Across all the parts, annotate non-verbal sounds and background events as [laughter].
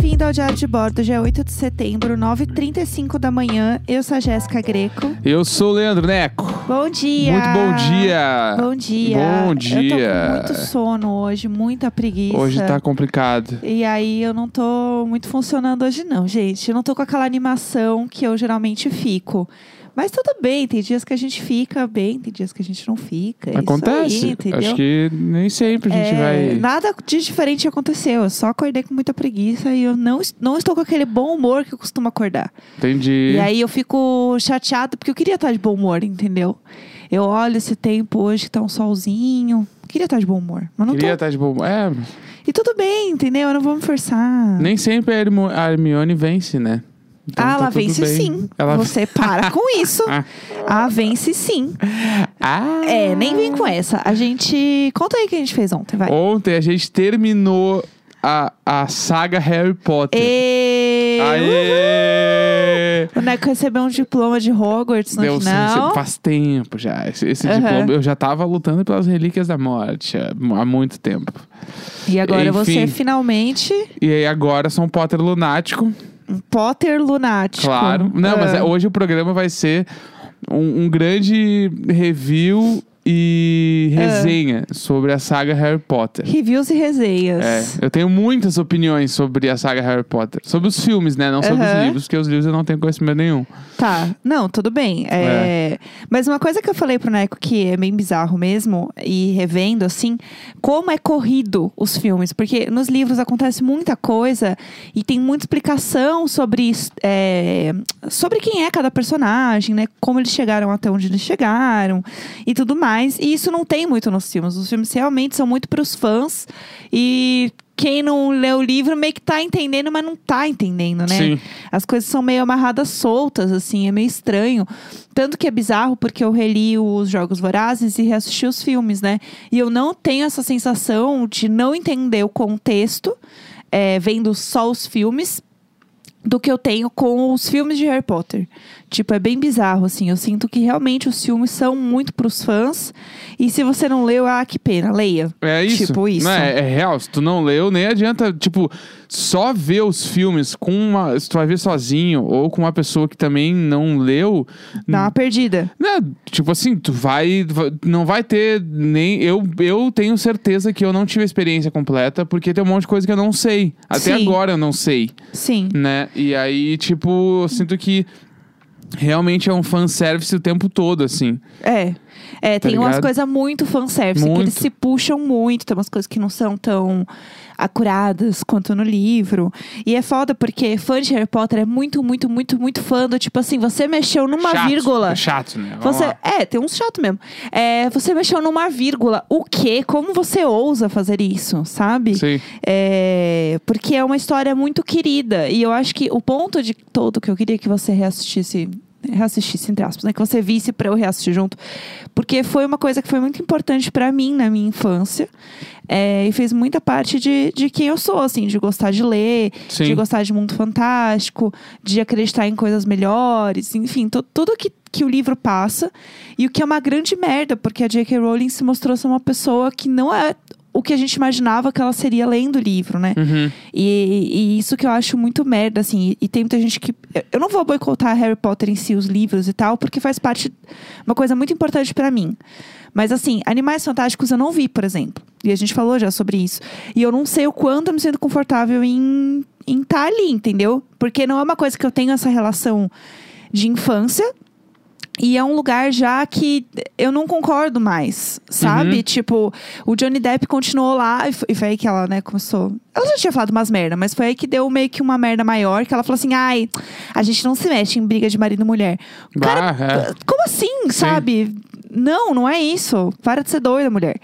bem-vindo ao Diário de Bordo, dia 8 de setembro, 9h35 da manhã. Eu sou a Jéssica Greco. Eu sou o Leandro Neco. Bom dia! Muito bom dia! Bom dia! Bom Eu dia! tô com muito sono hoje, muita preguiça. Hoje tá complicado. E aí eu não tô muito funcionando hoje não, gente. Eu não tô com aquela animação que eu geralmente fico. Mas tudo bem, tem dias que a gente fica bem, tem dias que a gente não fica. é Acontece. aí, entendeu? Acho que nem sempre a gente É, vai. Nada de diferente aconteceu. Eu só acordei com muita preguiça e eu não, não estou com aquele bom humor que eu costumo acordar. Entendi. E aí eu fico chateada porque eu queria estar de bom humor, entendeu? Eu olho esse tempo hoje que tá um solzinho. Queria estar de bom humor, mas não Queria tô. estar de bom. É, E tudo bem, entendeu? Eu não vou me forçar. nem sempre a Hermione vence, né? Então ah, tá ela vence bem. sim. Ela... Você para com [laughs] isso. Ah. Vence sim. Ah! É, nem vem com essa. A gente. Conta aí o que a gente fez ontem, vai. Ontem a gente terminou a, a saga Harry Potter. E... Aê! O Neco recebeu um diploma de Hogwarts no Deu final. faz tempo já. Esse, esse Aham. diploma, eu já tava lutando pelas relíquias da morte há, muito tempo. E agora você Enfim. finalmente E aí agora sou um Potter lunático. Potter lunático. Claro. Não, mas Ah. é- hoje o programa vai ser um, um grande review e Ah. resenha sobre a saga Harry Potter. Reviews e resenhas. É, eu tenho muitas opiniões sobre a saga Harry Potter. Sobre os filmes, né? Não sobre Aham. os livros, porque os livros eu não tenho conhecimento nenhum. Tá, não, tudo bem. É, Mas uma coisa que eu falei pro Neco que é bem bizarro mesmo, e revendo assim, como é corrido os filmes. Porque nos livros acontece muita coisa e tem muita explicação sobre, é, sobre quem é cada personagem, né? Como eles chegaram até onde eles chegaram e tudo mais. E isso não tem muito nos filmes. Os filmes realmente são muito pros fãs e. Quem não lê o livro meio que tá entendendo, mas não tá entendendo, né? Sim. As coisas são meio amarradas soltas, assim, é meio estranho. Tanto que é bizarro porque eu reli os Jogos Vorazes e reassisti os filmes, né? E eu não tenho essa sensação de não entender o contexto, é, vendo só os filmes, do que eu tenho com os filmes de Harry Potter. Tipo, é bem bizarro, assim. Eu sinto que realmente os filmes são muito pros fãs. E se você não leu, ah, que pena, leia. É isso. Tipo isso. Não, é, é real. Se tu não leu, nem adianta, tipo, só ver os filmes com uma. Se tu vai ver sozinho ou com uma pessoa que também não leu. Dá uma perdida. Né, tipo assim, tu vai, Não vai ter nem. Eu, eu tenho certeza que eu não tive a experiência completa, porque tem um monte de coisa que eu não sei. Até Sim. agora eu não sei, Sim. né? E aí, tipo, eu sinto que realmente é um fanservice o tempo todo, assim. É. É, Tá tem umas ligado? coisas muito fanservice, que Muito. eles se puxam muito, tem umas coisas que não são tão acuradas quanto no livro. E é foda porque fã de Harry Potter é muito, muito, muito, muito fã do tipo assim, você mexeu numa chato, vírgula. É chato, né? Vamos Você, lá. é, tem uns chato mesmo. É, você mexeu numa vírgula. O quê? Como você ousa fazer isso, sabe? Sim. É, porque é uma história muito querida. E eu acho que o ponto de todo que eu queria que você reassistisse. Reassistisse, entre aspas, né? Que você visse pra eu reassistir junto. Porque foi uma coisa que foi muito importante pra mim na minha infância. É, e fez muita parte de, de quem eu sou, assim, de gostar de ler, Sim. de gostar de mundo fantástico, de acreditar em coisas melhores, enfim, tu- tudo que, que o livro passa. E o que é uma grande merda, porque a J.K. Rowling se mostrou ser uma pessoa que não é o que a gente imaginava que ela seria lendo o livro, né? Uhum. E, e isso que eu acho muito merda, assim. E, e tem muita gente que. Eu não vou boicotar Harry Potter em si, os livros e tal, porque faz parte. Uma coisa muito importante pra mim. Mas, assim, Animais Fantásticos eu não vi, por exemplo. E a gente falou já sobre isso. E eu não sei o quanto eu me sinto confortável em estar ali, entendeu? Porque não é uma coisa que eu tenho essa relação de infância. E é um lugar já que eu não concordo mais, sabe? Uhum. Tipo, o Johnny Depp continuou lá e foi, e foi aí que ela, né, começou. Ela já tinha falado umas merda, mas foi aí que deu meio que uma merda maior, que ela falou assim: ai, a gente não se mexe em briga de marido e mulher. Cara, Bah, é. como assim, sabe? Não, não é isso. Para de ser doida, mulher.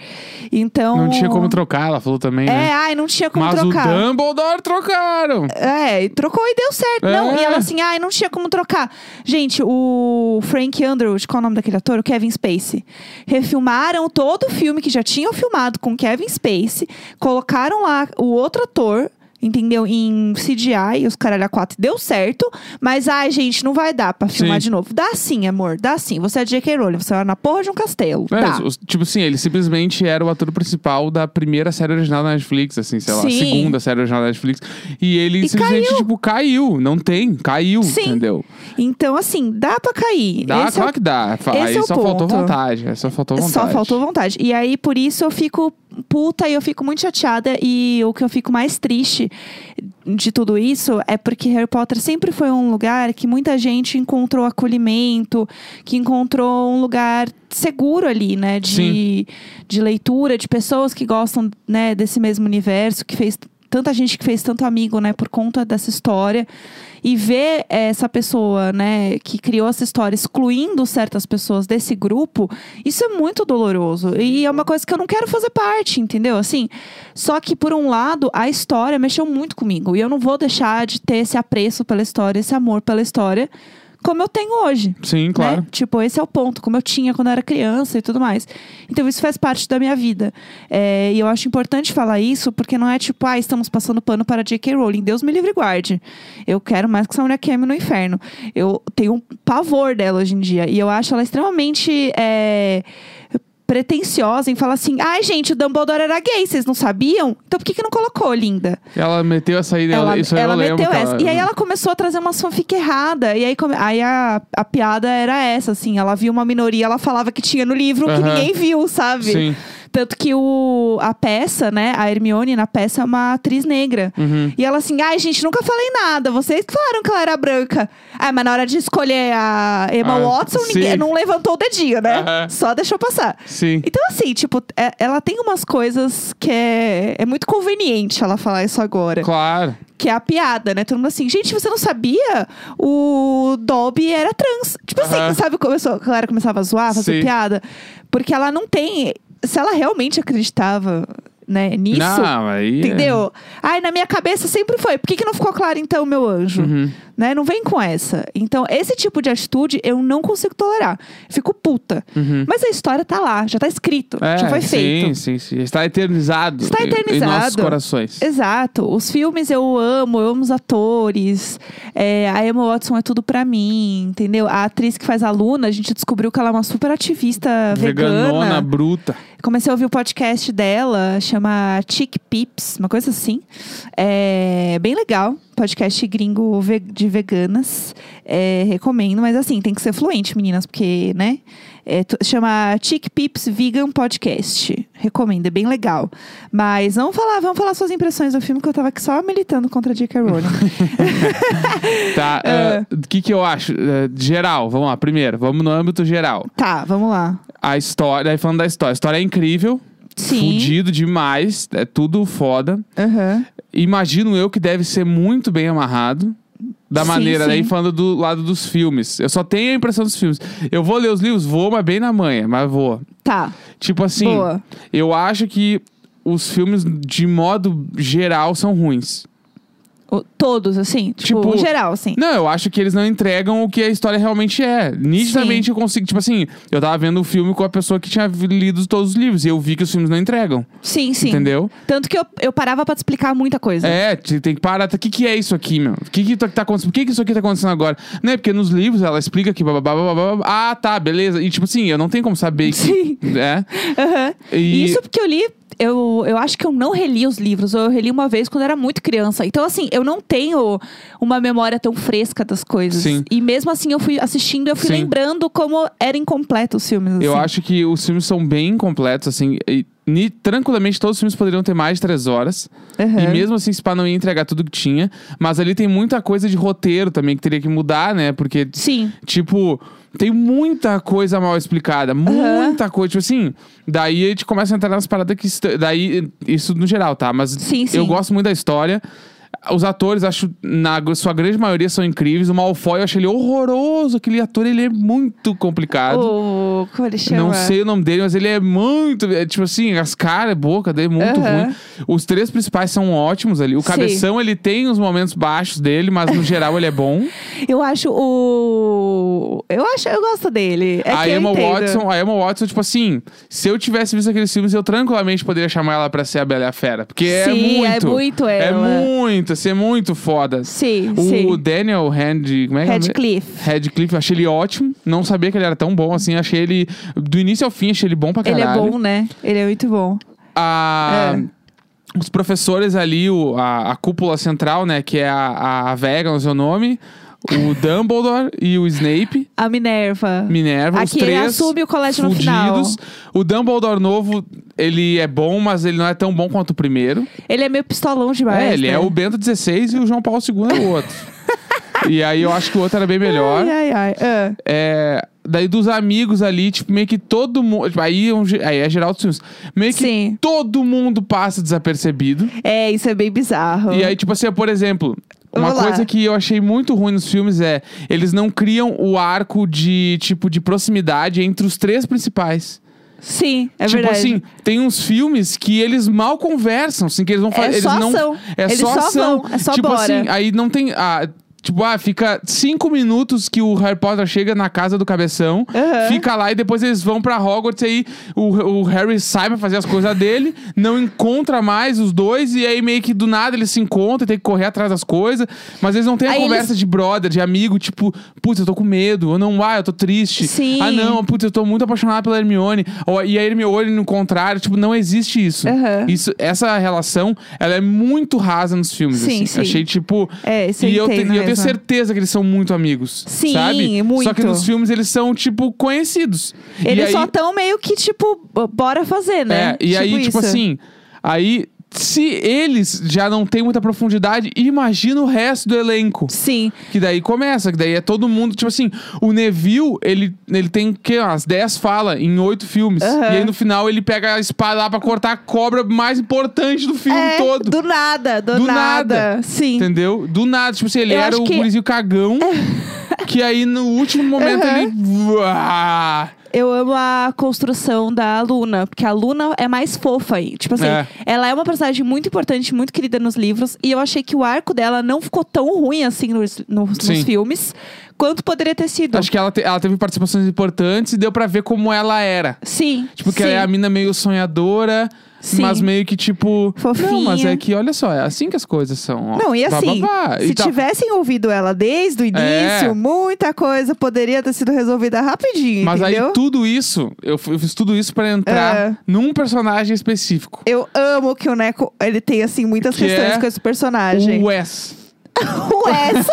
Então. Não tinha como trocar, ela falou também, É, né? ai, não tinha como Mas trocar. o Dumbledore trocaram. É, e trocou e deu certo. Não, É. e ela assim, ai, não tinha como trocar. Gente, o Frank Underwood, qual é o nome daquele ator? O Kevin Spacey. Refilmaram todo o filme que já tinham filmado com Kevin Spacey, colocaram lá o outro ator. Entendeu? Em CGI, os caralho a quatro deu certo, mas ai, gente, não vai dar pra filmar Sim. de novo. Dá sim, amor, dá sim. Você é J.K. Rowling, você vai na porra de um castelo. É, dá. os- tipo assim, ele simplesmente era o ator principal da primeira série original da Netflix, assim, sei lá, Sim. segunda série original da Netflix. E ele E simplesmente, caiu. tipo, caiu. Não tem, caiu, Sim. entendeu? Então, assim, dá pra cair. Dá, Esse é o claro que dá. Fa- esse Aí é o só faltou ponto. vontade. aí Só faltou vontade. Só faltou vontade. E aí, por isso, eu fico puta e eu fico muito chateada. E o que eu fico mais triste de tudo isso é porque Harry Potter sempre foi um lugar que muita gente encontrou acolhimento, que encontrou um lugar seguro ali, né? De, de leitura, de pessoas que gostam né, desse mesmo universo, que fez tanta gente que fez tanto amigo, né, por conta dessa história. E ver essa pessoa, né, que criou essa história excluindo certas pessoas desse grupo, isso é muito doloroso. E é uma coisa que eu não quero fazer parte, entendeu? Assim, só que por um lado, a história mexeu muito comigo. E eu não vou deixar de ter esse apreço pela história, esse amor pela história, como eu tenho hoje. Sim, claro. Né? Tipo, esse é o ponto, como eu tinha quando eu era criança e tudo mais. Então, isso faz parte da minha vida. É, e eu acho importante falar isso, porque não é tipo, ah, estamos passando pano para J.K. Rowling. Deus me livre e guarde. Eu quero mais que essa mulher queime no inferno. Eu tenho um pavor dela hoje em dia. E eu acho ela extremamente. é, pretensiosa em falar assim, ai gente, o Dumbledore era gay, vocês não sabiam? Então por que, que não colocou, linda? Ela meteu essa aí dela. Ela, isso ela eu lembro. meteu que essa. E aí ela começou a trazer umas fanfic errada. E aí, come- aí a, a piada era essa, assim. Ela viu uma minoria, ela falava que tinha no livro que Aham. ninguém viu, sabe? Sim. Tanto que o, a peça, né? A Hermione na peça é uma atriz negra. Uhum. E ela assim, ai, gente, nunca falei nada. Vocês falaram que ela era branca. Ah, mas na hora de escolher a Emma Ah, Watson, sim. ninguém não levantou o dedinho, né? Aham. Só deixou passar. Sim. Então, assim, tipo, é- ela tem umas coisas que é, é muito conveniente ela falar isso agora. Claro. Que é a piada, né? Todo mundo assim, gente, você não sabia? O Dobby era trans. Tipo assim, Aham. sabe? Começou, a galera começava a zoar, fazer Sim. piada. Porque ela não tem. Se ela realmente acreditava né, nisso. Não, aí. é- Entendeu? Ai, na minha cabeça sempre foi. Por que, que não ficou claro, então, meu anjo? Uhum. Né? Não vem com essa. Então, esse tipo de atitude eu não consigo tolerar. Fico puta. Uhum. Mas a história tá lá, já tá escrito, É, já foi sim, feito. Sim, sim, Está eternizado. Está em- Em nossos eternizado. corações. Exato. Os filmes eu amo, eu amo os atores. É, a Emma Watson é tudo pra mim, entendeu? A atriz que faz a Luna, a gente descobriu que ela é uma super ativista Veganona, vegana. bruta. Comecei a ouvir o podcast dela, chama Chick Pips, uma coisa assim. É bem legal. Podcast gringo de veganas. É, recomendo, mas assim, tem que ser fluente, meninas, porque, né? É, chama Chick Pips Vegan Podcast. Recomendo, é bem legal. Mas vamos falar, vamos falar suas impressões do filme, que eu tava aqui só militando contra a J.K. Rowling. [laughs] Tá, É. [laughs] o que que eu acho? Eh, geral, vamos lá. Primeiro, vamos no âmbito geral. tá, vamos lá. A história, aí falando da história. A história é incrível. Sim. Fudido demais. É tudo foda. Aham. Imagino eu que deve ser muito bem amarrado. Da Sim, maneira, sim. daí falando do lado dos filmes. Eu só tenho a impressão dos filmes. Eu vou ler os livros? Vou, mas bem na manha, mas vou. Tá. Tipo assim, Boa. eu acho que os filmes, de modo geral, são ruins. O- todos, assim? Tipo, Tipo, geral, assim. Não, eu acho que eles não entregam o que a história realmente é. Nitidamente eu consigo, tipo assim, eu tava vendo o filme com a pessoa que tinha lido todos os livros e eu vi que os filmes não entregam. Sim, sim. Entendeu? Tanto que eu, eu parava pra te explicar muita coisa. É, te- tem que parar. O que, que é isso aqui, meu? O que, que tá tá acontecendo? Por que, que isso aqui tá acontecendo agora? Não é porque nos livros ela explica que. bababá, bababá, Ah, tá, beleza. E tipo assim, eu não tenho como saber que. Sim. É. [laughs] Aham. E- Isso porque eu li. Eu, eu acho que eu não reli os livros, ou eu reli uma vez quando era muito criança. Então, assim, eu não tenho uma memória tão fresca das coisas. Sim. E mesmo assim, eu fui assistindo, eu fui Sim. lembrando como era incompleto os filmes. Eu assim. acho que os filmes são bem incompletos, assim. E, ni- tranquilamente, todos os filmes poderiam ter mais de três horas. Aham. E mesmo assim, Spa não ia entregar tudo que tinha. Mas ali tem muita coisa de roteiro também que teria que mudar, né? Porque, Sim. tipo, tem muita coisa mal explicada. Muita coisa. Tipo assim, daí a gente começa a entrar nas paradas que. Daí, isso no geral, tá? Mas Sim, sim. eu gosto muito da história. Os atores, acho, na sua grande maioria, são incríveis. O Malfoy, eu acho ele horroroso. Aquele ator, ele é muito complicado. O. Como ele chama? Não sei o nome dele, mas ele é muito. é, tipo assim, as caras, boca dele é muito ruim. Os três principais são ótimos ali. O Sim. cabeção, ele tem os momentos baixos dele, mas no geral ele é bom. [laughs] Eu acho o. Eu acho, eu gosto dele. É a Emma. Watson, a Emma Watson, tipo assim, se eu tivesse visto aqueles filmes, eu tranquilamente poderia chamar ela pra ser a Bela e a Fera. Porque é Sim, é muito. muito É ela. Muito, assim, é muito foda. Sim, O sim. Daniel Hand. Como é que é o? Radcliffe. Radcliffe, eu achei ele ótimo. Não sabia que ele era tão bom assim. Achei ele. Do início ao fim, achei ele bom pra Ele caralho. é bom, né? Ele é muito bom. A- É. Os professores ali, o- a, a cúpula central, né? Que é a, a Vega, no seu nome. O Dumbledore e o Snape. A Minerva. Minerva, os Aqui ele três assume o colégio no final. fudidos. O Dumbledore novo, ele é bom, mas ele não é tão bom quanto o primeiro. Ele é meio pistolão demais. é, ele né? é o Bento XVI e o João Paulo II é o outro. [laughs] e aí eu acho que o outro era bem melhor. Ai, ai, ai. Ah. É, daí dos amigos ali, tipo, meio que todo mundo. tipo, aí, é um aí é geral dos filmes. Meio que Sim. todo mundo passa desapercebido. É, isso é bem bizarro. E aí, tipo assim, por exemplo. Uma Vamos lá. coisa que eu achei muito ruim nos filmes é eles não criam o arco de tipo de proximidade entre os três principais. Sim, é tipo verdade. assim, tem uns filmes que eles mal conversam, assim, que eles vão É fazer. eles só não, ação. É Eles só só ação. vão, é só tipo bora. assim, aí não tem. Ah, Tipo, ah, fica cinco minutos que o Harry Potter chega na casa do cabeção, Aham. fica lá e depois eles vão pra Hogwarts e aí o, o Harry sai pra fazer as coisas dele, [laughs] não encontra mais os dois e aí meio que do nada eles se encontram, tem que correr atrás das coisas, mas eles não têm a Aí conversa eles- de brother, de amigo, tipo, putz, eu tô com medo, ou não, ah, eu tô triste. Sim. Ah, não, putz, eu tô muito apaixonado pela Hermione. Ou, e a Hermione no contrário, tipo, não existe isso. Aham. isso essa relação, ela é muito rasa nos filmes, Sim, assim. sim. Achei, tipo... É, isso e eu, te- e eu tenho mesmo. certeza que eles são muito amigos. Sim, sabe? muito. Só que nos filmes eles são, tipo, conhecidos. E Eles aí- só tão meio que, tipo, bora fazer, né? É, e aí, tipo isso. assim, aí. Se eles já não têm muita profundidade, imagina o resto do elenco. Sim. Que daí começa, que daí é todo mundo, tipo assim, o Neville, ele, ele tem que umas 10 falas em oito filmes. Aham. E aí no final ele pega a espada lá pra cortar a cobra mais importante do filme É, todo. do nada, do, Do nada. nada. Sim. Entendeu? Do nada, tipo assim, ele Eu era o que- gurizinho cagão. que aí no último momento Aham. ele. Eu amo a construção da Luna, porque a Luna é mais fofa aí. Tipo assim, É. ela é uma personagem muito importante, muito querida nos livros, e eu achei que o arco dela não ficou tão ruim assim nos, nos, nos filmes quanto poderia ter sido. Acho que ela, te- ela teve participações importantes e deu pra ver como ela era. Sim. Tipo, que sim. ela é a mina meio sonhadora, Sim. mas meio que tipo. Fofinha. Não, mas é que olha só, é assim que as coisas são. ó. Não, e assim, se tal. tivessem ouvido ela desde o início, É. muita coisa poderia ter sido resolvida rapidinho, Mas entendeu? aí tudo isso, eu, eu fiz tudo isso pra entrar É. num personagem específico. Eu amo que o Neco, ele tem, assim, muitas Que questões é com esse personagem. O Wes. [laughs] O Wes.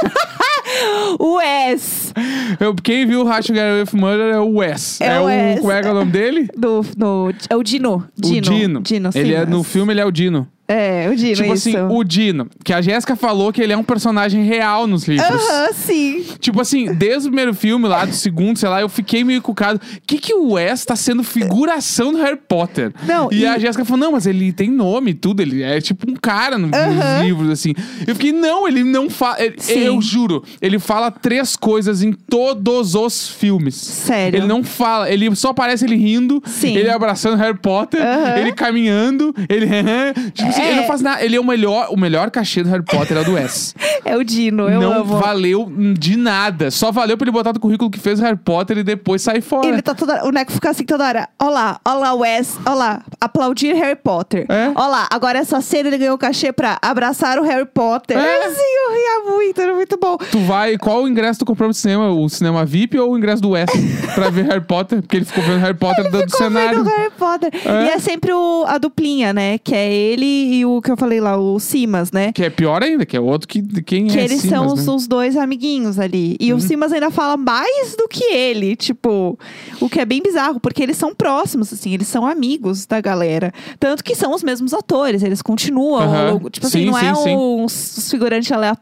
[laughs] o Wes. [laughs] Eu, quem viu o Racho Get Away with Murder é o Wes. É o Wes. Como é que é o nome dele? [laughs] Do, no, é o Dino. Dino. o Dino. Dino, ele é, no filme ele é o Dino. É, o Dino, tipo isso. assim, o Dino. Que a Jéssica falou que ele é um personagem real nos livros. Aham, sim. Tipo assim, desde o primeiro filme lá, do segundo, sei lá, eu fiquei meio cucado. O que que o Wes tá sendo figuração do Harry Potter? Não, e, e- a Jéssica falou, não, mas ele tem nome e tudo, ele é tipo um cara no- Aham. nos livros, assim. Eu fiquei, não, ele não fala... Sim. Eu juro, ele fala três coisas em todos os filmes. Sério. Ele não fala, ele só aparece ele rindo, Sim. ele abraçando Harry Potter, ele caminhando, ele... [laughs] tipo assim, É. ele não faz nada. Ele é o melhor, o melhor cachê do Harry Potter, é o do Wes [laughs] É o Dino, eu não amo. valeu de nada. Só valeu pra ele botar no currículo que fez o Harry Potter e depois sair fora. Ele tá toda O Neco fica assim toda hora. Olá, olá, Wes. Olá, aplaudir Harry Potter. É. Olá, agora essa cena ele ganhou cachê pra abraçar o Harry Potter. É. Assim, eu ria muito, era muito bom. Tu vai. Qual o ingresso tu comprou pro cinema? O cinema VIP ou o ingresso do Wes? [laughs] pra ver Harry Potter? Porque ele ficou vendo Harry Potter do, do Ficou cenário. Harry Potter. É. E é sempre o- a duplinha, né? Que é ele e o que eu falei lá, o Simas, né? Que é pior ainda, que é outro que quem Que é eles Simas, são né? os, os dois amiguinhos ali. E o Simas ainda fala mais do que ele. Tipo, o que é bem bizarro, porque eles são próximos, assim, eles são amigos da galera. Tanto que são os mesmos atores, eles continuam. Tipo assim, Sim, não é sim, sim. um s- figurante aleatório.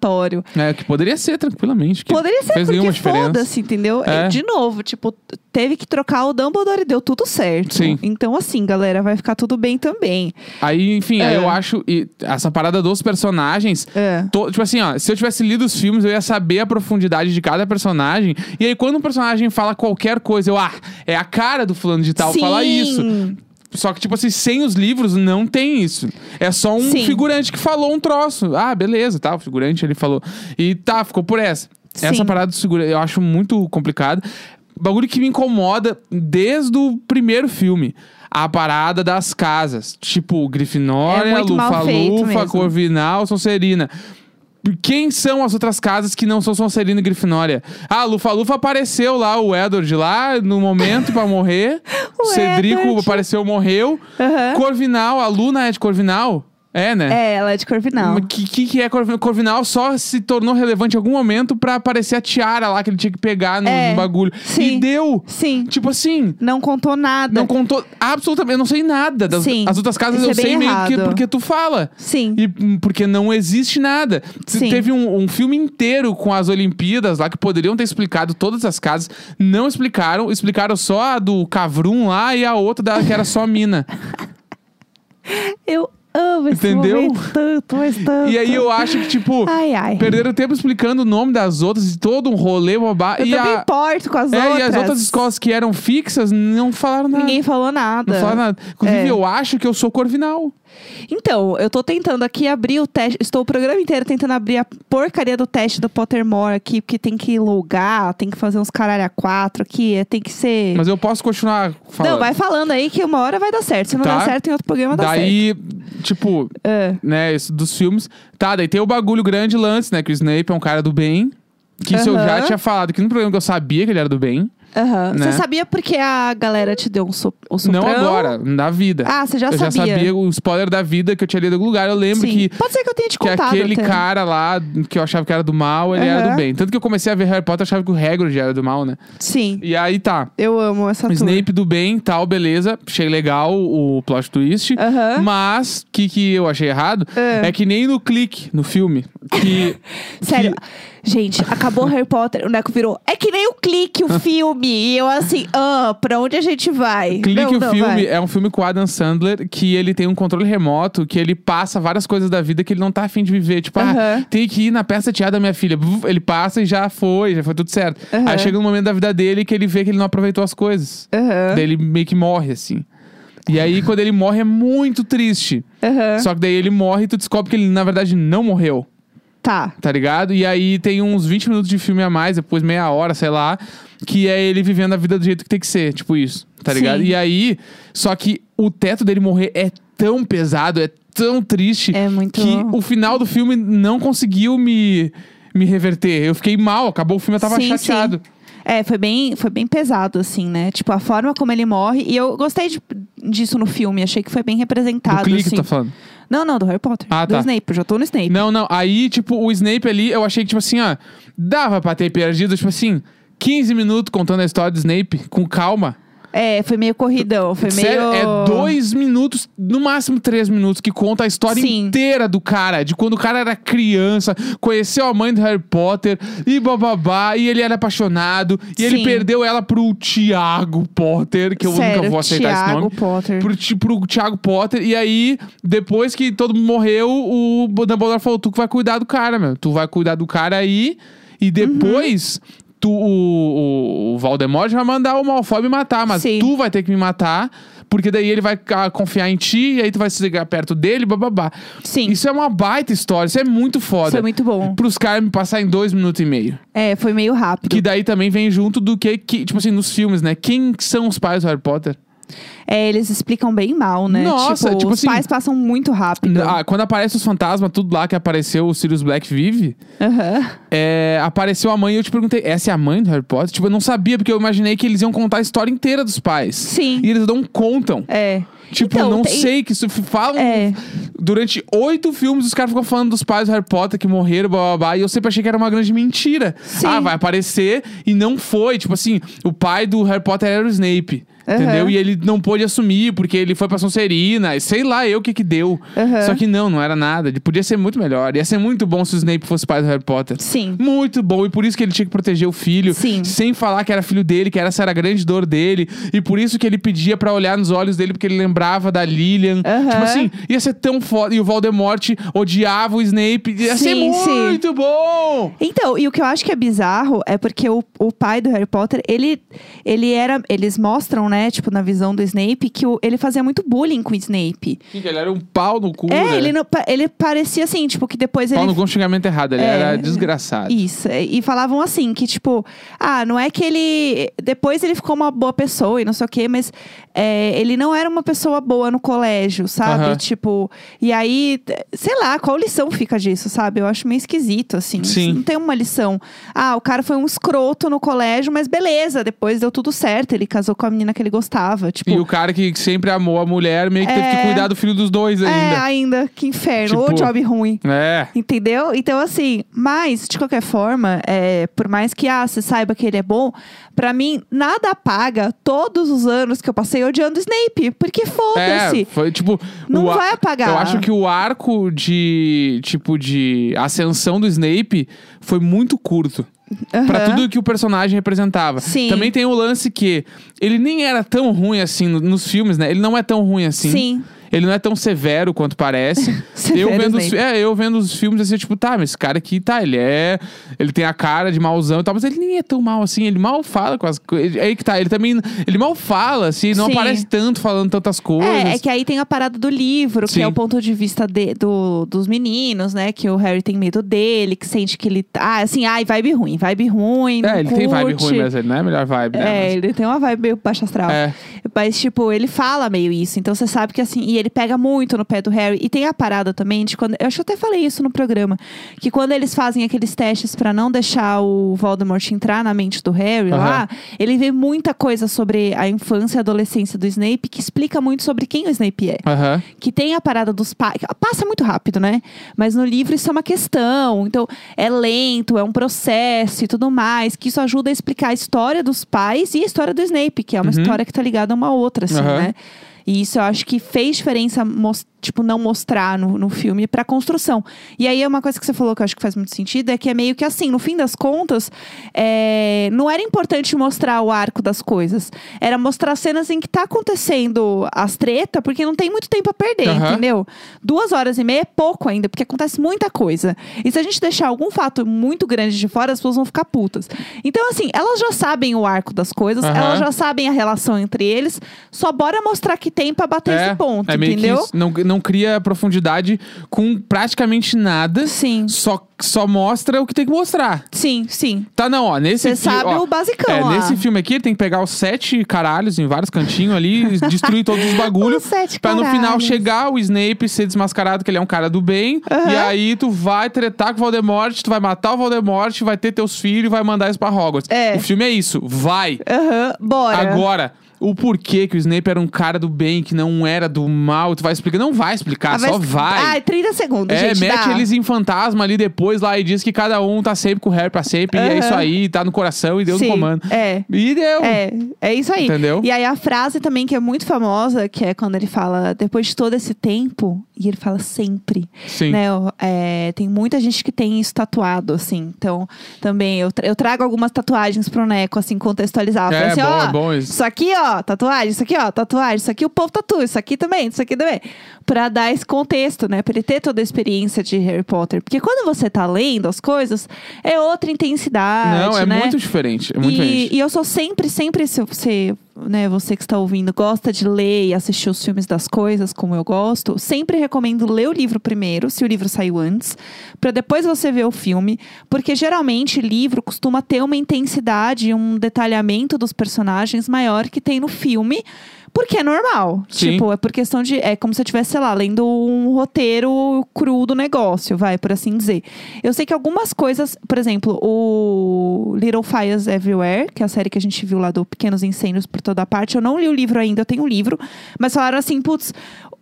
É, que poderia ser tranquilamente. Poderia ser fez porque foda-se, entendeu? É. De novo, tipo, teve que trocar o Dumbledore e deu tudo certo. Sim. Então, assim, galera, vai ficar tudo bem também. Aí, enfim, aí É. eu acho. e essa parada dos personagens. É. to- tipo assim, ó, se eu tivesse lido os filmes, eu ia saber a profundidade de cada personagem. E aí, quando um personagem fala qualquer coisa, eu, ah, é a cara do fulano de tal Sim. falar isso. Só que, tipo assim, sem os livros, não tem isso. É só um Sim. figurante que falou um troço. Ah, beleza, tá, o figurante ele falou. E tá, ficou por essa. Essa Sim. parada dos figurantes, eu acho muito complicado. Bagulho que me incomoda desde o primeiro filme. A parada das casas. Tipo, Grifinória, É Lufa-Lufa. Corvinal, Sonserina. Quem são as outras casas que não são Sonserina e Grifinória? Ah, Lufa-Lufa apareceu lá, o Edward lá, no momento pra morrer. [laughs] O Cedrico Edward. apareceu, morreu. Aham. Corvinal, a Luna é de Corvinal? É, né? É, ela é de Corvinal. O que, que, que é Corvinal? Corvinal só se tornou relevante em algum momento pra aparecer a tiara lá que ele tinha que pegar no, É, no bagulho. sim. E deu. Sim. Tipo assim, Não contou nada. não contou absolutamente. Eu não sei nada. Das, Sim. As outras casas Isso eu é bem sei meio que errado. porque tu fala. Sim. E hum, porque não existe nada. Sim. Teve um, um filme inteiro com as Olimpíadas lá que poderiam ter explicado todas as casas. Não explicaram. Explicaram só a do Cavrum lá e a outra da, que era só mina. [laughs] Amo esse Entendeu? momento tanto, mas tanto. E aí eu acho que, tipo, Ai, ai. perderam tempo explicando o nome das outras e todo um rolê bobá. Eu e, também a, importo com as é, outras. e as outras escolas que eram fixas não falaram nada. Ninguém falou nada. Não falaram nada. Inclusive, É. eu acho que eu sou Corvinal. Então, eu tô tentando aqui abrir o teste. Estou o programa inteiro tentando abrir a porcaria do teste do Pottermore aqui, porque tem que logar, tem que fazer uns caralho a quatro aqui, é, tem que ser. Mas eu posso continuar falando. Não, vai falando aí que uma hora vai dar certo. Se não Tá. der certo, em outro programa dá Daí, tipo, certo. É. né, isso dos filmes. Tá, daí tem o bagulho grande lance, né? Que o Snape é um cara do bem. Que isso eu já tinha falado aqui no programa que eu sabia que ele era do bem. Aham. Né? Você sabia porque a galera te deu um, so um soprão? Não agora, na vida. Ah, você já eu sabia. já sabia o spoiler da vida que eu tinha lido em algum lugar. Eu lembro Sim. que Pode ser que eu tenha te que contado aquele até. cara lá, que eu achava que era do mal, ele era Aham. do bem. Tanto que eu comecei a ver Harry Potter, eu achava que o Hagrid era do mal, né? Sim, E aí tá. eu amo essa O. Snape do bem, tal, beleza. Achei legal o plot twist. Aham. Mas, o que, que eu achei errado? É. É que nem no clique, no filme. Que. [laughs] Sério, que- gente, acabou Harry Potter, o Neco virou. É que nem o clique, o [laughs] filme. E eu assim, ah, pra onde a gente vai? Clique, Não, o não, filme, vai. é um filme com o Adam Sandler que ele tem um controle remoto, que ele passa várias coisas da vida que ele não tá afim de viver. Tipo, ah, Aham. tem que ir na peça teatro da minha filha. Ele passa e já foi, já foi tudo certo. Aham. Aí chega um momento da vida dele que ele vê que ele não aproveitou as coisas. Aham, Daí ele meio que morre, assim. E aí, quando ele morre, é muito triste. Só que daí ele morre e tu descobre que ele, na verdade, não morreu. Tá. Tá ligado? E aí tem uns 20 minutos de filme a mais, depois meia hora, sei lá, que é ele vivendo a vida do jeito que tem que ser, tipo isso, tá ligado? Sim. E aí, só que o teto dele morrer é tão pesado, é tão triste, É muito- que o final do filme não conseguiu me, me reverter. Eu fiquei mal, acabou o filme, eu tava Sim, chateado. sim. É, foi bem, foi bem pesado, assim, né? Tipo, a forma como ele morre. E eu gostei de- disso no filme. Achei que foi bem Do representado, clique, assim. tá falando. Não, não, do Harry Potter. Ah, do tá. Snape. Eu já tô no Snape. Não, não. Aí, tipo, o Snape ali, eu achei que, tipo assim, ó, dava pra ter perdido, tipo assim, 15 minutos contando a história do Snape, com calma. É, foi meio corridão. Foi meio. Sério, é dois minutos, no máximo três minutos, que conta a história Sim. inteira do cara. De quando o cara era criança, conheceu a mãe do Harry Potter, e bababá, e ele era apaixonado, e ele Sim. perdeu ela pro Tiago Potter, que eu Sério, nunca vou aceitar esse Thiago nome. Potter. Pro, pro Thiago Potter, e aí, depois que todo mundo morreu, o Dumbledore falou: tu que vai cuidar do cara, meu. Tu vai cuidar do cara aí, e depois. Tu, o, o, Voldemort vai mandar o Malfoy me matar, mas Sim. tu vai ter que me matar, porque daí ele vai confiar em ti, e aí tu vai chegar perto dele, bababá. Sim. Isso é uma baita história, isso é muito foda. Foi muito bom. Pros caras me passar em dois minutos e meio. É, foi meio rápido. Que daí também vem junto do que, que, tipo assim, nos filmes, né? Quem são os pais do Harry Potter? É, eles explicam bem mal, né? Nossa, tipo os assim- pais passam muito rápido. Ah, quando aparece os fantasmas, tudo lá que apareceu, o Sirius Black vive, Aham. é, apareceu a mãe e eu te perguntei, essa é a mãe do Harry Potter? Tipo, eu não sabia, porque eu imaginei que eles iam contar a história inteira dos pais. Sim. E eles não contam. É. Tipo, Então, não tem- sei que isso falam. É. Durante oito filmes, os caras ficam falando dos pais do Harry Potter que morreram, blá blá blá. E eu sempre achei que era uma grande mentira. Sim. Ah, vai aparecer e não foi. Tipo assim, o pai do Harry Potter era o Snape. Aham. Entendeu? E ele não pôde assumir, porque ele foi pra Sonserina, e sei lá eu o que que deu. Aham. Só que não, não era nada. Ele podia ser muito melhor. Ia ser muito bom se o Snape fosse pai do Harry Potter. Sim. Muito bom, e por isso que ele tinha que proteger o filho, Sim. sem falar que era filho dele, que essa era a grande dor dele, e por isso que ele pedia pra olhar nos olhos dele, porque ele lembrava da Lilian. Aham. Tipo assim, ia ser tão foda. E o Voldemort odiava o Snape, ia ser Sim, sim. muito bom! Então, e o que eu acho que é bizarro é porque o, o pai do Harry Potter, ele, ele era. Eles mostram, né, tipo, na visão do Snape, que o- ele fazia muito bullying com o Snape. Sim, que ele era um pau no cu, É, né? ele, não, ele parecia assim, tipo, que depois Pau ele. no cu é xingamento errado, ele É. era desgraçado. Isso, e falavam assim, que tipo, ah, não é que ele. Depois ele ficou uma boa pessoa e não sei o quê, mas é, ele não era uma pessoa boa no colégio, sabe? Aham. Tipo, e aí, sei lá, qual lição fica disso, sabe? Eu acho meio esquisito, assim. Sim. Não tem uma lição. Ah, o cara foi um escroto no colégio, mas beleza, depois deu tudo certo. Ele casou com a menina que ele gostava. Tipo, E o cara que sempre amou a mulher meio que teve que É. cuidar do filho dos dois é, ainda. ainda, que inferno. Ô, Tipo- job ruim. É. Entendeu? Então, assim, mas, de qualquer forma, é, por mais que ah, você saiba que ele é bom, pra mim, nada apaga todos os anos que eu passei odiando o Snape. Porque É, foda-se. foi tipo. Não vai apagar. Eu acho que o arco de, tipo, de ascensão do Snape foi muito curto. Pra Aham. tudo que o personagem representava. Sim. Também tem o lance que ele nem era tão ruim assim no- nos filmes, né? Ele não é tão ruim assim. Sim. Ele não é tão severo quanto parece. [laughs] Eu, vendo os, é, eu vendo os filmes assim, tipo, tá, mas esse cara aqui, tá, ele é. Ele tem a cara de mauzão e tal, mas ele nem é tão mal assim. Ele mal fala com as coisas. Aí que tá, ele também. Ele mal fala, assim, não Sim. aparece tanto falando tantas coisas. É, é que aí tem a parada do livro, que Sim. é o ponto de vista de- do- dos meninos, né? Que o Harry tem medo dele, que sente que ele. tá- Ah, assim, ai, vibe ruim, vibe ruim. É, ele tem vibe curte. ruim, mas ele não é a melhor vibe, né? É, Mas- ele tem uma vibe meio baixa astral. É. Mas, tipo, ele fala meio isso. Então você sabe que assim. E ele pega muito no pé do Harry. E tem a parada também de quando. Eu acho que eu até falei isso no programa. Que quando eles fazem aqueles testes pra não deixar o Voldemort entrar na mente do Harry lá, ele vê muita coisa sobre a infância e adolescência do Snape que explica muito sobre quem o Snape é. Aham. Que tem a parada dos pais. Passa muito rápido, né? Mas no livro isso é uma questão. Então, é lento, é um processo e tudo mais. Que isso ajuda a explicar a história dos pais e a história do Snape, que é uma Uhum. história que tá ligada a uma outra, assim, né? E isso eu acho que fez diferença, tipo, não mostrar no, no filme pra construção. E aí, uma coisa que você falou que eu acho que faz muito sentido é que é meio que assim, no fim das contas, é, não era importante mostrar o arco das coisas. Era mostrar cenas em que tá acontecendo as treta, porque não tem muito tempo a perder, Aham. entendeu? Duas horas e meia é pouco ainda, porque acontece muita coisa. E se a gente deixar algum fato muito grande de fora, as pessoas vão ficar putas. Então, assim, elas já sabem o arco das coisas, Aham. elas já sabem a relação entre eles, só bora mostrar que tem pra bater É, esse ponto, é entendeu? Não, não cria profundidade com praticamente nada. Sim. Só, só mostra o que tem que mostrar. Sim, sim. Tá, não, ó. Nesse Você sabe ó, o basicão É, lá. nesse filme aqui, ele tem que pegar os sete caralhos em vários cantinhos ali, e [laughs] destruir todos os bagulhos. Os sete Pra no final chegar o Snape ser desmascarado, que ele é um cara do bem. Aham. E aí tu vai tretar com o Voldemort, tu vai matar o Voldemort, vai ter teus filhos e vai mandar eles pra Hogwarts. É. O filme é isso. Vai. Aham, bora. Agora, o porquê que o Snape era um cara do bem, que não era do mal, tu vai explicar? Não vai explicar, Ah, só mas- vai. Ai, 30 segundos, É, gente. mete dá. eles em fantasma ali depois lá e diz que cada um tá sempre com o Harry pra sempre. E é isso aí, tá no coração e Deus Sim, no comando. É. E deu. É, é isso aí. Entendeu? E aí a frase também que é muito famosa, que é quando ele fala, depois de todo esse tempo, e ele fala sempre. Sim. Né? é, tem muita gente que tem isso tatuado, assim. Então, também eu, tra- eu trago algumas tatuagens pro Neco, assim, contextualizar. É, assim, bom, ó, é bom isso. isso aqui, ó, tatuagem, isso aqui, ó, tatuagem, isso aqui o povo tatua, isso aqui também, isso aqui também. Pra dar esse contexto, né? Pra ele ter toda a experiência de Harry Potter. Porque quando você tá lendo as coisas, é outra intensidade. Não, é né? muito diferente. É muito e, diferente. e eu sou sempre, sempre, se você, né, você que está ouvindo, gosta de ler e assistir os filmes das coisas, como eu gosto, sempre recomendo ler o livro primeiro, se o livro saiu antes, para depois você ver o filme, porque geralmente livro costuma ter uma intensidade, um detalhamento dos personagens maior que tem no filme, Porque é normal. Sim. Tipo, é por questão de. É como se eu estivesse, sei lá, lendo um roteiro cru do negócio, vai, por assim dizer. Eu sei que algumas coisas, por exemplo, o Little Fires Everywhere, que é a série que a gente viu lá do Pequenos Incêndios por toda parte, eu não li o livro ainda, eu tenho o livro, mas falaram assim, putz,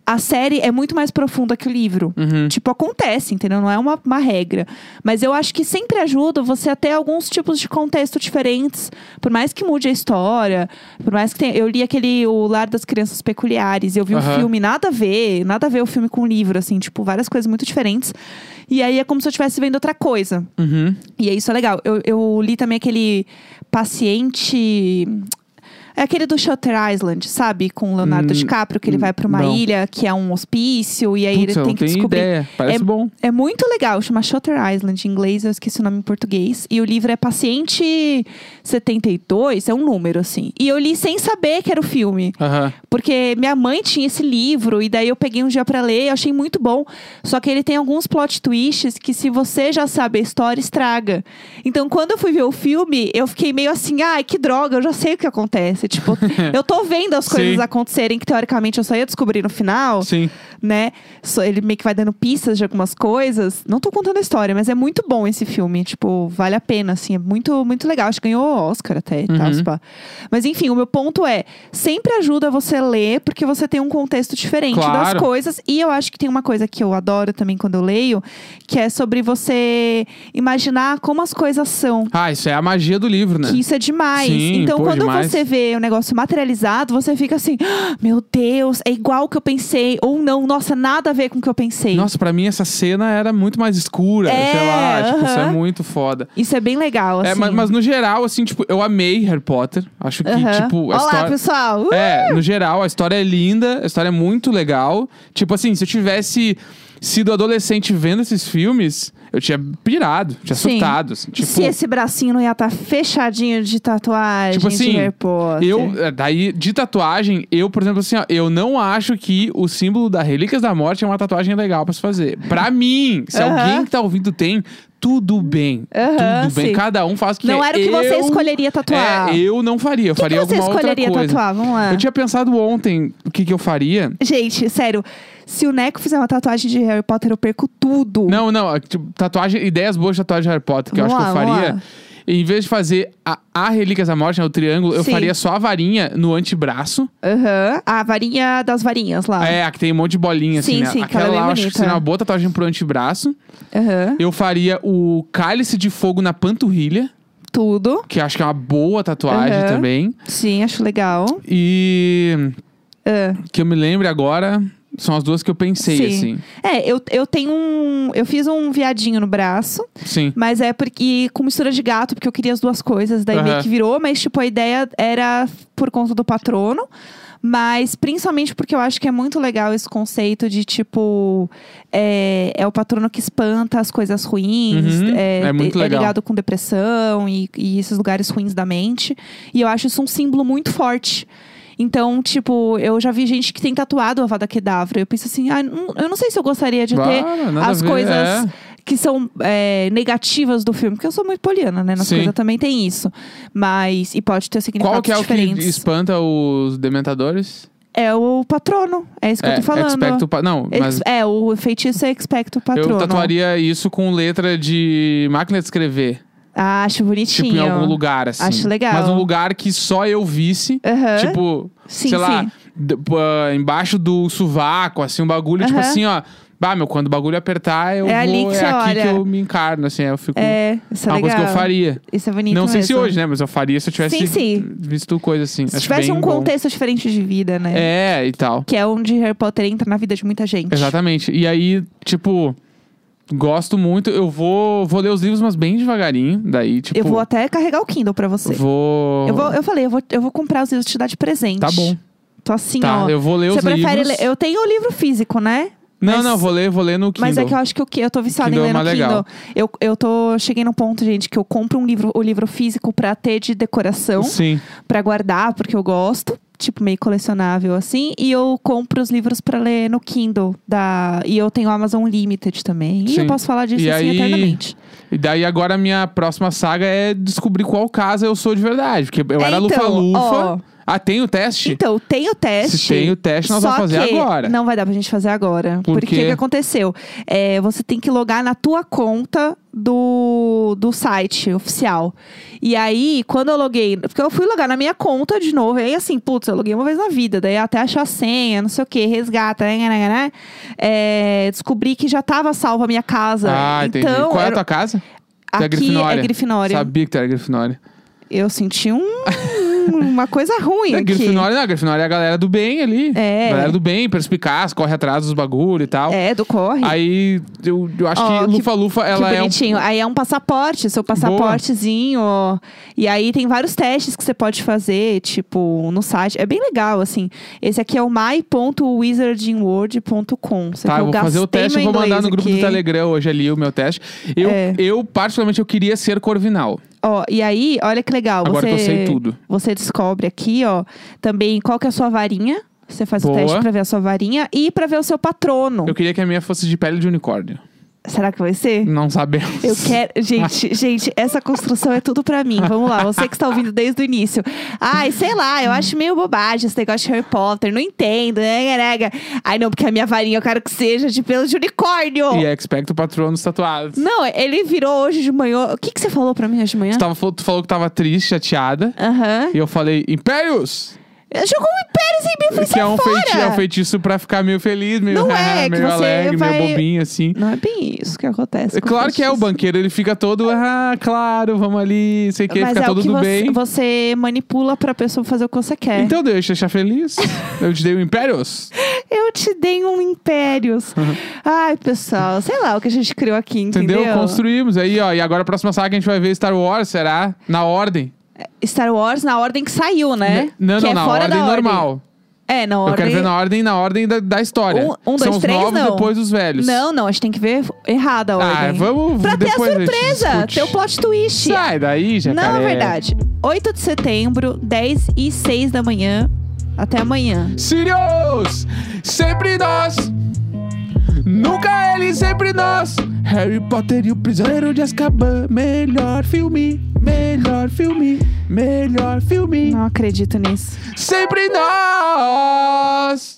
a série é muito mais profunda que o livro. Uhum. Tipo, acontece, entendeu? Não é uma, uma regra. Mas eu acho que sempre ajuda você a ter alguns tipos de contexto diferentes. Por mais que mude a história, por mais que tenha. Eu li aquele O Lar das Crianças Peculiares, eu vi o Aham. filme, nada a ver, nada a ver o filme com o livro, assim, tipo, várias coisas muito diferentes. E aí é como se eu estivesse vendo outra coisa. Uhum. E aí isso é legal. Eu, eu li também aquele paciente. É aquele do Shutter Island, sabe? Com o Leonardo Hum, DiCaprio, que ele vai pra uma não. ilha que é um hospício, e aí Putz, ele tem que descobrir. ideia. Parece bom. É muito legal, chama Shutter Island em inglês, eu esqueci o nome em português. E o livro é Paciente 72, é um número, assim. E eu li sem saber que era o filme. Aham. Porque minha mãe tinha esse livro, e daí eu peguei um dia pra ler, eu achei muito bom. Só que ele tem alguns plot twists que, se você já sabe a história, estraga. Então, quando eu fui ver o filme, eu fiquei meio assim, ai, que droga, eu já sei o que acontece. Tipo, [laughs] eu tô vendo as coisas Sim. acontecerem que teoricamente eu só ia descobrir no final Sim. né? Ele meio que vai dando pistas de algumas coisas. Não tô contando a história, mas é muito bom esse filme. Tipo, vale a pena, assim. É muito, muito legal. Acho que ganhou Oscar até e tal. Uhum. se pá. Mas enfim, o meu ponto é: sempre ajuda você ler, porque você tem um contexto diferente das Claro. coisas. E eu acho que tem uma coisa que eu adoro também quando eu leio, que é sobre você imaginar como as coisas são. Ah, isso é a magia do livro, né? Que isso é demais. Sim, então, pô, quando demais. você vê o negócio materializado, você fica assim: "Ah, meu Deus, é igual o que eu pensei. Ou não, nossa, nada a ver com o que eu pensei. Nossa, pra mim essa cena era muito mais escura, É, sei lá. Tipo, isso é muito foda. Isso é bem legal, assim. É, mas, mas no geral, assim, tipo, eu amei Harry Potter. Acho que, Aham. tipo, a Olá, história. pessoal! Uh! É, no geral, a história é linda, a história é muito legal. Tipo assim, se eu tivesse sido adolescente vendo esses filmes, eu tinha pirado, tinha Sim. surtado. Assim, tipo, Se esse bracinho não ia estar fechadinho de tatuagem Tipo assim. Eu, é, daí, de tatuagem, eu, por exemplo, assim, ó, eu não acho que o símbolo da Relíquias da Morte é uma tatuagem legal pra se fazer. Pra [laughs] mim, se Aham. alguém que tá ouvindo tem, tudo bem. Aham, tudo bem. sim. Cada um faz o que Não era o que você Eu- escolheria tatuar. É, eu não faria. Eu que, que faria você alguma escolheria outra coisa. tatuar? Vamos lá. Eu tinha pensado ontem o que, que eu faria. Gente, sério. Se o Neco fizer uma tatuagem de Harry Potter, eu perco tudo. Não, não, tipo, tatuagem, ideias boas de tatuagem de Harry Potter, que eu Vamos acho que eu lá, faria. lá. Em vez de fazer a, a Relíquias da Morte, né, o triângulo, eu Sim. faria só a varinha no antebraço. Aham. A varinha das varinhas lá. É, a que tem um monte de bolinha, assim, Sim, né? sim, Aquela aquela é lá, eu acho que bonita. seria uma boa tatuagem pro antebraço. Aham. Eu faria o cálice de fogo na panturrilha, Tudo. que eu acho que é uma boa tatuagem Aham. também. Sim, acho legal. E Ah. que eu me lembre agora, são as duas que eu pensei, Sim. assim. É, eu, eu tenho um. Eu fiz um viadinho no braço. Sim. Mas é porque com mistura de gato, porque eu queria as duas coisas, daí meio Aham. que virou, mas tipo, a ideia era por conta do patrono. Mas principalmente porque eu acho que é muito legal esse conceito de tipo. É, é o patrono que espanta as coisas ruins. Uhum, é muito é legal. ligado com depressão e, e esses lugares ruins da mente. E eu acho isso um símbolo muito forte. Então, tipo, eu já vi gente que tem tatuado a Avada Kedavra. Eu penso assim, ah, eu não sei se eu gostaria de ter as ver, coisas é. que são é, negativas do filme. Porque eu sou muito poliana, né? Nas Sim. coisas também tem isso. Mas. E pode ter significados Qual que é o que diferentes. espanta os dementadores? É o patrono. É isso que é, eu tô falando. Expecto Não, mas É, o feitiço é expecto patrono. eu tatuaria isso com letra de máquina de escrever. Ah, acho bonitinho. Tipo, em algum lugar, assim. Acho legal. Mas um lugar que só eu visse. Aham. Tipo, Sim, sei lá, sim. d- pô, embaixo do sovaco, assim, um bagulho, tipo Aham. assim, ó. Bah, meu, quando o bagulho apertar, eu É vou. ali que é aqui olha. que eu me encarno, assim, eu fico. É, isso é uma legal. coisa que eu faria. Isso é bonito Não sei se hoje, né? Mas eu faria se eu tivesse Sim, sim. visto coisa assim. Se Acho tivesse um bom. contexto diferente de vida, né? É, e tal. Que é onde Harry Potter entra na vida de muita gente. Exatamente. E aí, tipo, gosto muito. Eu vou, vou ler os livros, mas bem devagarinho. Daí, tipo. Eu vou até carregar o Kindle pra você. vou- Eu, vou, eu falei, eu vou, eu vou comprar os livros e te dar de presente. Tá bom. Tô assim, Tá, ó. eu vou ler Você os prefere livros. ler? Eu tenho o livro físico, né? Não, Mas- não, vou ler, vou ler no Kindle. Mas é que eu acho que o que eu tô viciada Kindle em é ler no mais Kindle. legal. Eu, eu tô cheguei num ponto, gente, que eu compro um livro, o livro físico pra ter de decoração, Sim. pra guardar, porque eu gosto, tipo meio colecionável assim, e eu compro os livros pra ler no Kindle da e eu tenho o Amazon Limited também. E Sim. eu posso falar disso E assim aí- eternamente. E daí agora a minha próxima saga é descobrir qual casa eu sou de verdade. Porque eu É, era então, lufa-lufa. Ah, tem o teste? Então, tem o teste. Se tem o teste, nós vamos fazer agora. Não vai dar pra gente fazer agora. Por porque o que aconteceu? É, você tem que logar na tua conta do, do site oficial. E aí, quando eu loguei. Porque eu fui logar na minha conta de novo. E aí, assim, putz, eu loguei uma vez na vida. Daí até achar a senha, não sei o quê, resgata, né, né, né, né. É, descobri que já tava salva a minha casa. Ah, entendi. então, Qual é a era- tua casa? É Aqui Grifinória. é Grifinória. Sabia que tu era Grifinória. Eu senti um, [laughs] uma coisa ruim É, aqui. Grifinória não, Grifinória é a galera do bem ali. É. Galera do bem, perspicaz, corre atrás dos bagulho e tal. É, do corre. Aí eu, eu acho Ó, que que- Lufa Lufa, ela que é um. bonitinho. Aí é um passaporte, seu passaportezinho. E aí tem vários testes que você pode fazer, tipo, no site. É bem legal, assim. Esse aqui é o my.wizardingworld.com. Você Tá, que eu vou fazer o teste e vou mandar no grupo do Telegram hoje ali o meu teste. Eu, É. eu, particularmente, eu queria ser Corvinal. Ó, e aí, olha que legal. Agora você, que eu sei tudo. Você descobre aqui, ó, também qual que é a sua varinha. Você faz Boa. o teste pra ver a sua varinha e pra ver o seu patrono. Eu queria que a minha fosse de pele de unicórnio. Será que vai ser? Não sabemos. Eu quero. Gente, [laughs] gente, essa construção é tudo pra mim. Vamos lá, você que está ouvindo desde o início. Ai, sei lá, eu acho meio bobagem esse negócio de Harry Potter, não entendo, né, nega? Ai, não, porque a minha varinha eu quero que seja de pelo de unicórnio. E é expecto patronos tatuados. Não, ele virou hoje de manhã. O que, que você falou pra mim hoje de manhã? Tava, tu falou que tava triste, chateada. Aham. E eu falei, Impérios! Jogou um império em mim, eu falei, que sai é um, fora. feiti é um feitiço pra ficar meio feliz, meio, Não [laughs] é, que meio você alegre, vai- meio bobinho, assim. Não é bem isso que acontece. É com claro que é, o feitiço. banqueiro ele fica todo, ah, claro, vamos ali, sei que, Mas fica é o todo que do você, bem. você manipula pra pessoa fazer o que você quer. Então deixa eu te deixar feliz. eu te dei o Impérios. Eu te dei um impérios. [laughs] Ai, pessoal, sei lá o que a gente criou aqui, entendeu? Entendeu? Construímos aí, ó. E agora a próxima saga a gente vai ver Star Wars, será? Na ordem. Star Wars na ordem que saiu, né? Não, que não, é na fora ordem da normal. É, na Eu ordem. quero ver na ordem, na ordem da, da história. Um, um, São dois, os três, novos não. depois dos velhos. Não, não, a gente tem que ver errada a Ah, ordem. vamos Pra ter a depois gente surpresa, discute. ter o plot twist. Sai daí, jacaré. não, é verdade. 8 de setembro, 10 e 6 da manhã. Até amanhã. Sirius! Sempre nós! Nunca ele, sempre nós! Harry Potter e o Prisioneiro de Azkaban. Melhor filme, melhor filme, melhor filme. Não acredito nisso. Sempre nós!